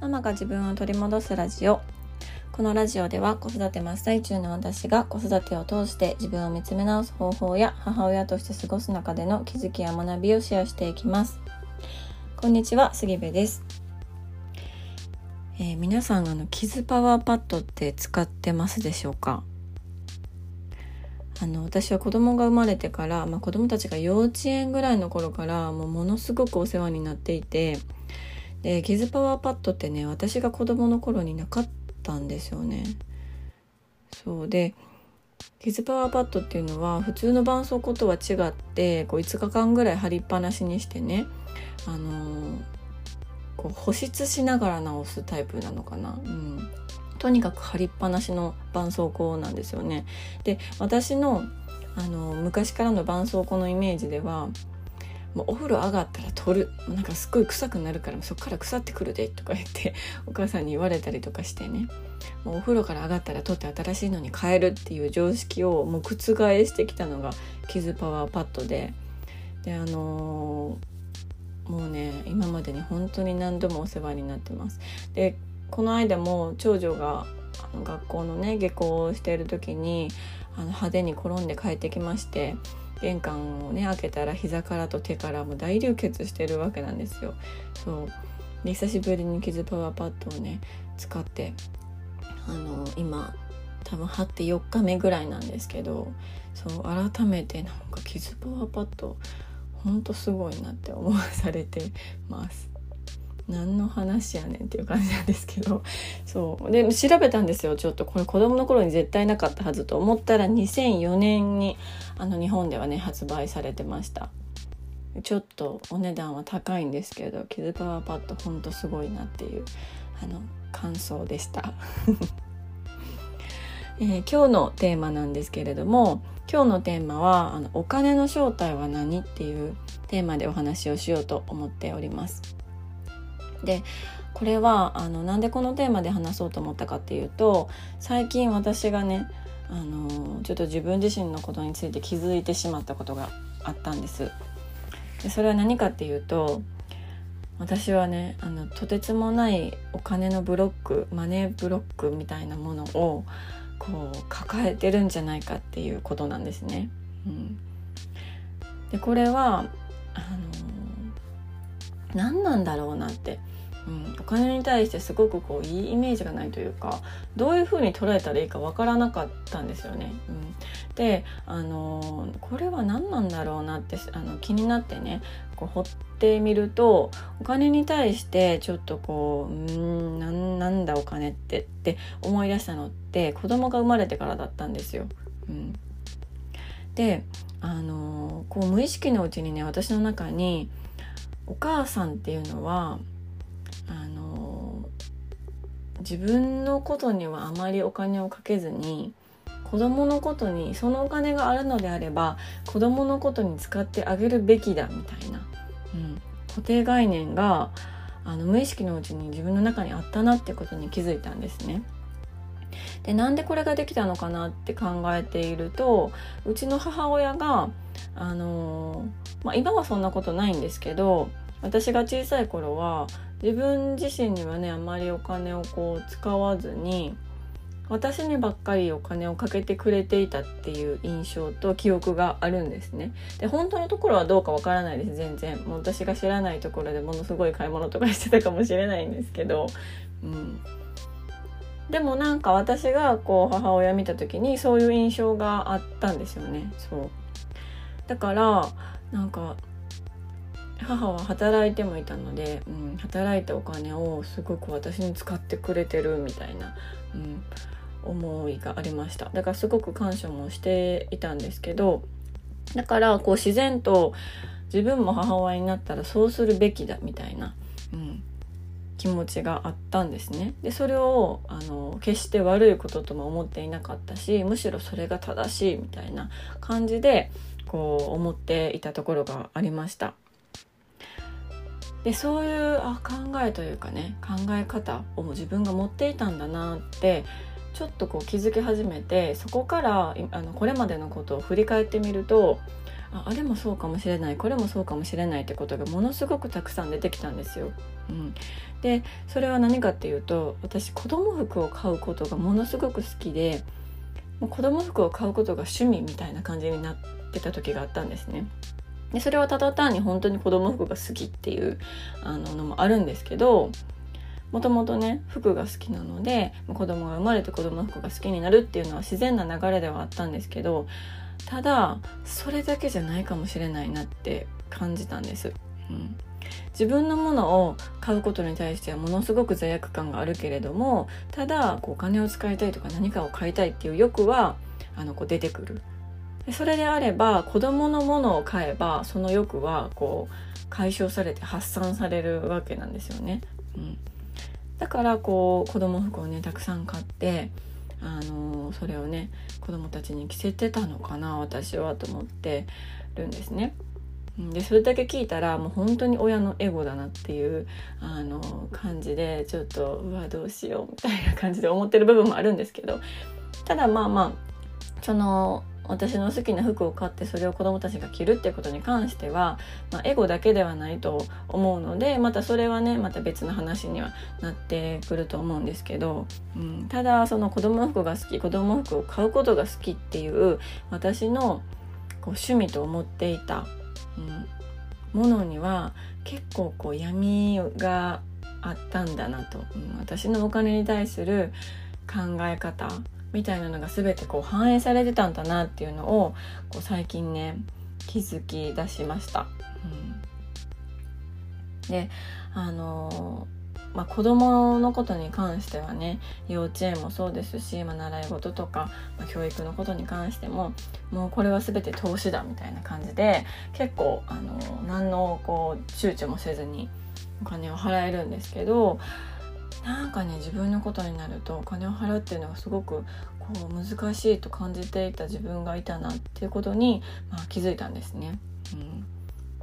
ママが自分を取り戻すラジオ。このラジオでは子育て真っ最中の私が子育てを通して自分を見つめ直す方法や母親として過ごす中での気づきや学びをシェアしていきます。こんにちは杉部です、えー、皆さんあのキズパワーパッドって使ってますでしょうか？あの私は子供が生まれてから、まあ、子供たちが幼稚園ぐらいの頃からもうものすごくお世話になっていてでキズパワーパッドってね私が子供の頃になかったんですよね。そうでキズパワーパッドっていうのは普通の絆創膏とは違ってこう5日間ぐらい貼りっぱなしにしてね、あのー、こう保湿しながら治すタイプなのかな。うんとにかく貼りっぱなしの絆創膏なんですよね。で私のあの昔からの絆創膏のイメージではもうお風呂上がったら取る。なんかすっごい臭くなるからそっから腐ってくるでとか言って お母さんに言われたりとかしてね。もうお風呂から上がったら取って新しいのに変えるっていう常識をもう覆してきたのがキズパワーパッドで。であのー、もうね今までに本当に何度もお世話になってます。でこの間も長女があの学校のね下校をしている時にあの派手に転んで帰ってきまして玄関をね開けたら膝からと手からも大流血してるわけなんですよ。そうで久しぶりに傷パワーパッドをね使ってあの今多分貼って4日目ぐらいなんですけどそう改めてなんか傷パワーパッドほんとすごいなって思わされてます。何の話やねんっていう感じなんですけど そうで調べたんですよちょっとこれ子供の頃に絶対なかったはずと思ったら2004年にあの日本ではね発売されてましたちょっとお値段は高いんですけどキズパワーパッドほんとすごいなっていうあの感想でした、えー、今日のテーマなんですけれども今日のテーマはあの「お金の正体は何?」っていうテーマでお話をしようと思っております。でこれはあのなんでこのテーマで話そうと思ったかっていうと最近私がねあのちょっと自分自身のことについて気づいてしまったことがあったんです。でそれは何かっていうと私はねあのとてつもないお金のブロックマネーブロックみたいなものをこう抱えてるんじゃないかっていうことなんですね。うん、でこれはあの何なんだろうなってうん、お金に対してすごくこういいイメージがないというかどういうふうに捉えたらいいかわからなかったんですよね。うん、で、あのー、これは何なんだろうなってあの気になってねこう掘ってみるとお金に対してちょっとこううんなんなんだお金ってって思い出したのって子供が生まれてからだったんですよ。うん、で、あのー、こう無意識のうちにね私の中にお母さんっていうのはあの自分のことにはあまりお金をかけずに子供のことにそのお金があるのであれば子供のことに使ってあげるべきだみたいな、うん、固定概念があの無意識のうちに自分の中にあったなってことに気づいたんですね。でなんでこれができたのかなって考えているとうちの母親があのまあ、今はそんなことないんですけど私が小さい頃は自分自身にはねあまりお金をこう使わずに私にばっかりお金をかけてくれていたっていう印象と記憶があるんですね。で本当のところはどうかわからないです全然もう私が知らないところでものすごい買い物とかしてたかもしれないんですけど、うん、でもなんか私がこう母親見た時にそういう印象があったんですよね。そうだからなんか母は働いてもいたので、うん、働いたお金をすごく私に使ってくれてるみたいな、うん、思いがありましただからすごく感謝もしていたんですけどだからこう自然と自分も母親になったらそうするべきだみたいな、うん、気持ちがあったんですね。でそれをあの決して悪いこととも思っていなかったしむしろそれが正しいみたいな感じでこう思っていたところがありました。でそういうあ考えというかね考え方を自分が持っていたんだなってちょっとこう気づき始めてそこからあのこれまでのことを振り返ってみるとああれもそうかもしれないこれもそうかもしれないってことがものすごくたくさん出てきたんですよ。うん、でそれは何かっていうと私子供服を買うことがものすごく好きでもう子供服を買うことが趣味みたいな感じになってた時があったんですね。でそれはただ単に本当に子供服が好きっていうあののもあるんですけどもともとね服が好きなので子供が生まれて子供服が好きになるっていうのは自然な流れではあったんですけどただそれだけじゃないかもしれないなって感じたんです。うん自分のものを買うことに対してはものすごく罪悪感があるけれどもただこうお金を使いたいとか何かを買いたいっていう欲はあのこう出てくるそれであれば子供のものを買えばその欲はこう解消されて発散されるわけなんですよね。うん、だからこう子供服をねたくさん買ってあのそれをね子供たちに着せてたのかな私はと思ってるんですね。でそれだけ聞いたらもう本当に親のエゴだなっていうあの感じでちょっとうわどうしようみたいな感じで思ってる部分もあるんですけどただまあまあその私の好きな服を買ってそれを子どもたちが着るっていうことに関しては、まあ、エゴだけではないと思うのでまたそれはねまた別の話にはなってくると思うんですけど、うん、ただその子ども服が好き子ども服を買うことが好きっていう私のこう趣味と思っていた、うん、ものには結構こう闇があったんだなと、うん、私のお金に対する考え方みたいなのが全てこう反映されてたんだなっていうのをこう最近ね気づき出しました。うん、であのー、まあ、子供のことに関してはね幼稚園もそうですし、まあ、習い事とか、まあ、教育のことに関してももうこれは全て投資だみたいな感じで結構、あのー、何のこう躊躇もせずにお金を払えるんですけどなんかね自分のことになるとお金を払うっていうのがすごくこう難しいと感じていた自分がいたなっていうことに、まあ、気づいたんですね。うん、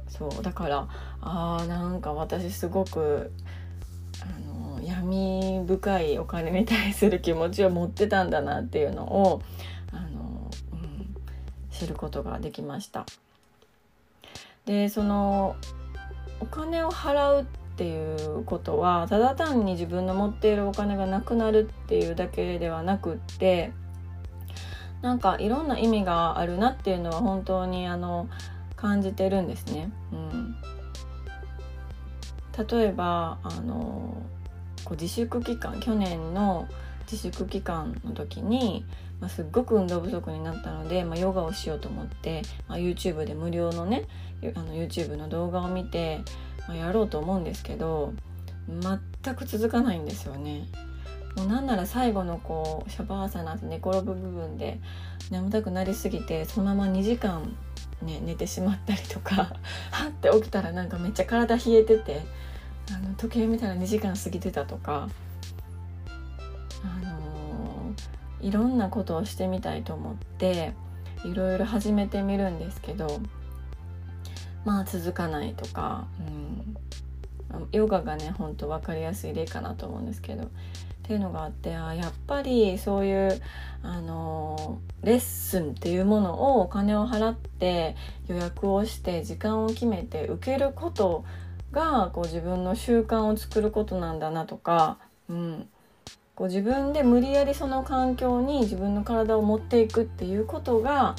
そうだからあーなんか私すごくあの闇深いお金に対する気持ちを持ってたんだなっていうのをあの、うん、知ることができました。でそのお金を払うっていうことはただ単に自分の持っているお金がなくなるっていうだけではなくってなんかいろんな意味があるなっていうのは本当にあの感じてるんですね。うん、例えばあのこう自粛期間去年の自粛期間の時に、まあ、すっごく運動不足になったので、まあ、ヨガをしようと思って、まあ、YouTube で無料のねあの YouTube の動画を見てま、やろうと思うんですけど全く続かないんですよね。もうなんなら最後のこうシャバーサナって寝転ぶ部分で眠たくなりすぎてそのまま2時間、ね、寝てしまったりとか はって起きたらなんかめっちゃ体冷えててあの時計見たら2時間過ぎてたとか、あのー、いろんなことをしてみたいと思っていろいろ始めてみるんですけどまあ続かないとか、うん、ヨガがねほんと分かりやすい例かなと思うんですけど。っていうのがあってあやっぱりそういうあのレッスンっていうものをお金を払って予約をして時間を決めて受けることがこう自分の習慣を作ることなんだなとか、うん、こう自分で無理やりその環境に自分の体を持っていくっていうことが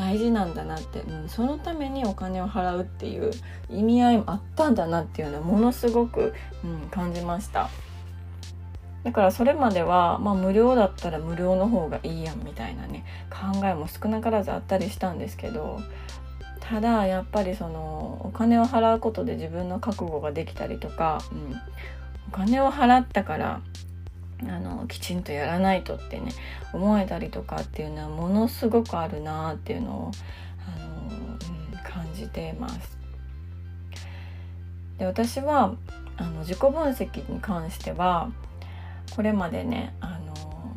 大事なんだなって、うん、そのためにお金を払うっていう意味合いもあったんだなっていうのはものすごく、うん、感じました。だからそれまでは、まあ、無料だったら無料の方がいいやんみたいなね考えも少なからずあったりしたんですけどただやっぱりそのお金を払うことで自分の覚悟ができたりとか、うん、お金を払ったからあのきちんとやらないとってね思えたりとかっていうのはものすごくあるなっていうのをあの、うん、感じてます。で私はあの自己分析に関してはこれまでねあ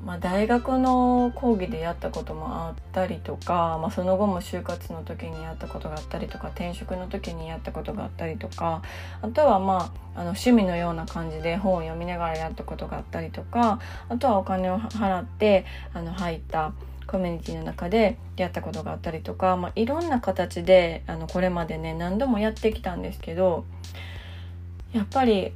まあ、大学の講義でやったこともあったりとか、まあ、その後も就活の時にやったことがあったりとか転職の時にやったことがあったりとかあとはまああの趣味のような感じで本を読みながらやったことがあったりとかあとはお金を払ってあの入ったコミュニティの中でやったことがあったりとか、まあ、いろんな形であのこれまでね何度もやってきたんですけどやっぱり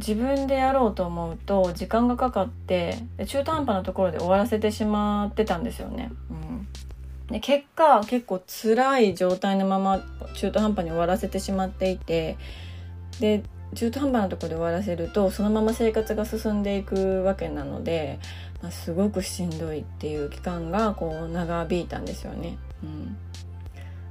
自分でやろうと思うと時間がかかって中途半端なところで終わらせてしまってたんですよね。うん、で結果結構辛い状態のまま中途半端に終わらせてしまっていてで中途半端なところで終わらせるとそのまま生活が進んでいくわけなので、まあ、すごくしんどいっていう期間がこう長引いたんですよね。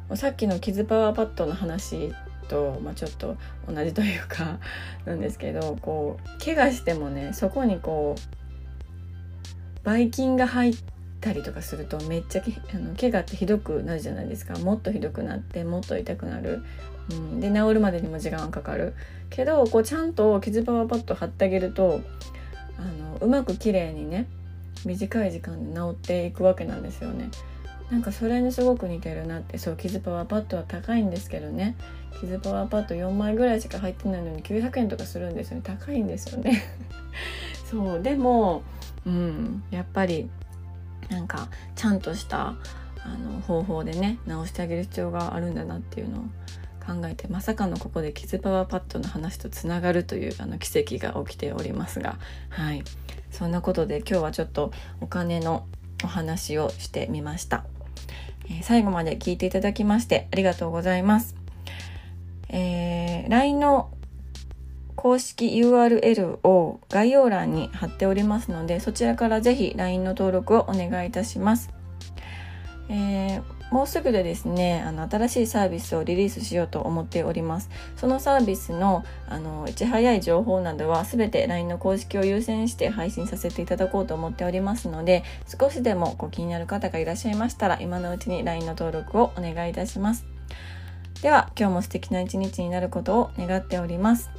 うん、さっきのキズパワーパッドの話と、まあ、ちょっと同じというか なんですけどこう怪我してもねそこにこうばい菌が入ったりとかするとめっちゃあの怪我ってひどくなるじゃないですか。もっとひどくなってもっと痛くなる、うん、で治るまでにも時間がかかる。けどこうちゃんと傷パワーパッド貼ってあげるとあのうまく綺麗にね短い時間で治っていくわけなんですよね。なんかそれにすごく似てるなって。そう傷パワーパッドは高いんですけどね。傷パワーパッド4枚ぐらいしか入ってないのに900円とかするんですよね。高いんですよね。そうでもうんやっぱりなんかちゃんとしたあの方法でね直してあげる必要があるんだなっていうのを考えてまさかのここで傷パワーパッドの話とつながるというあの奇跡が起きておりますが。はい。そんなことで今日はちょっとお金のお話をしてみました、え、最後まで聞いていただきましてありがとうございます、えー、LINE の公式 URL を概要欄に貼っておりますのでそちらからぜひ LINE の登録をお願いいたします、えー、もうすぐでですねあの新しいサービスをリリースしようと思っておりますそのサービスのあのいち早い情報などは全て LINE の公式を優先して配信させていただこうと思っておりますので少しでもご気になる方がいらっしゃいましたら今のうちに LINE の登録をお願いいたしますでは今日も素敵な一日になることを願っております。